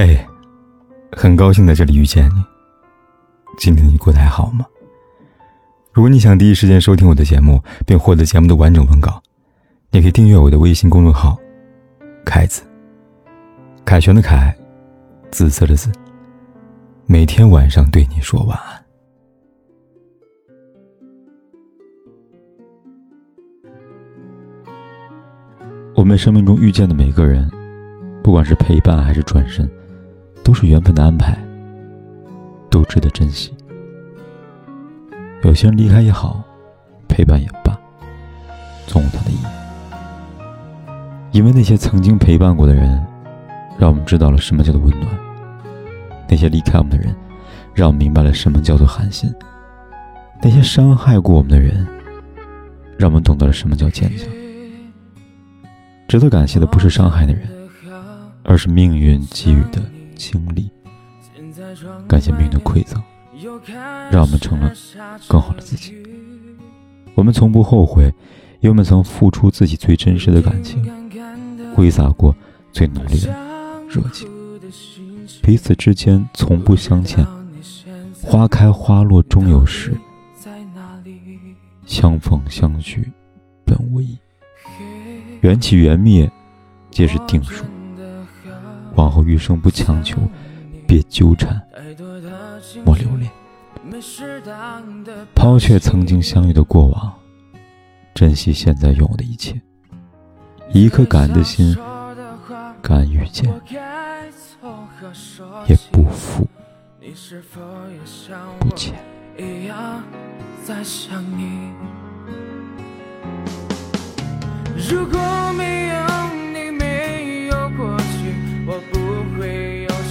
嘿，很高兴在这里遇见你。今天你过得还好吗？如果你想第一时间收听我的节目，并获得节目的完整文稿，你可以订阅我的微信公众号“凯子”。凯旋的凯，紫色的紫。每天晚上对你说晚安。我们生命中遇见的每个人，不管是陪伴还是转身。都是缘分的安排，都值得珍惜。有些人离开也好，陪伴也罢，总有它的意义。因为那些曾经陪伴过的人，让我们知道了什么叫做温暖；那些离开我们的人，让我们明白了什么叫做寒心；那些伤害过我们的人，让我们懂得了什么叫坚强。值得感谢的不是伤害的人，而是命运给予的。经历，感谢命运的馈赠，让我们成了更好的自己。我们从不后悔，因为我们曾付出自己最真实的感情，挥洒过最浓烈的热情。彼此之间从不相欠，花开花落终有时，相逢相聚本无意，缘起缘灭皆是定数。往后余生不强求，别纠缠，莫留恋。抛却曾经相遇的过往，珍惜现在拥有的一切。一颗感恩的心，敢遇见，也不负，不欠。如果没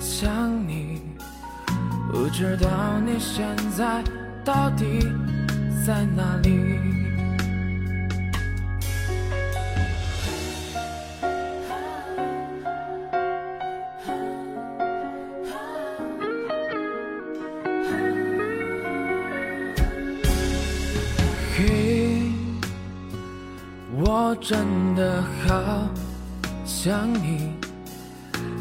想你，不知道你现在到底在哪里。嘿，我真的好想你。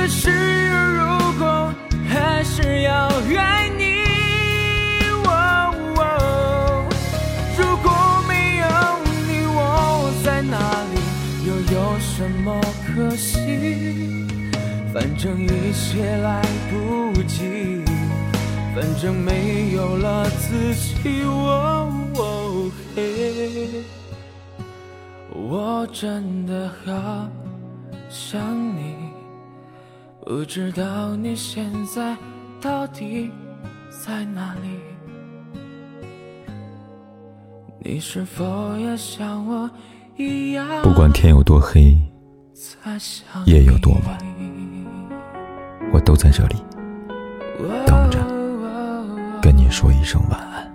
但是如果还是要爱你，如果没有你，我在哪里？又有什么可惜？反正一切来不及，反正没有了自己。我真的好想你。不知道你现在到底在哪里？你是否也像我一样？不管天有多黑，夜有多晚，我都在这里等着，跟你说一声晚安。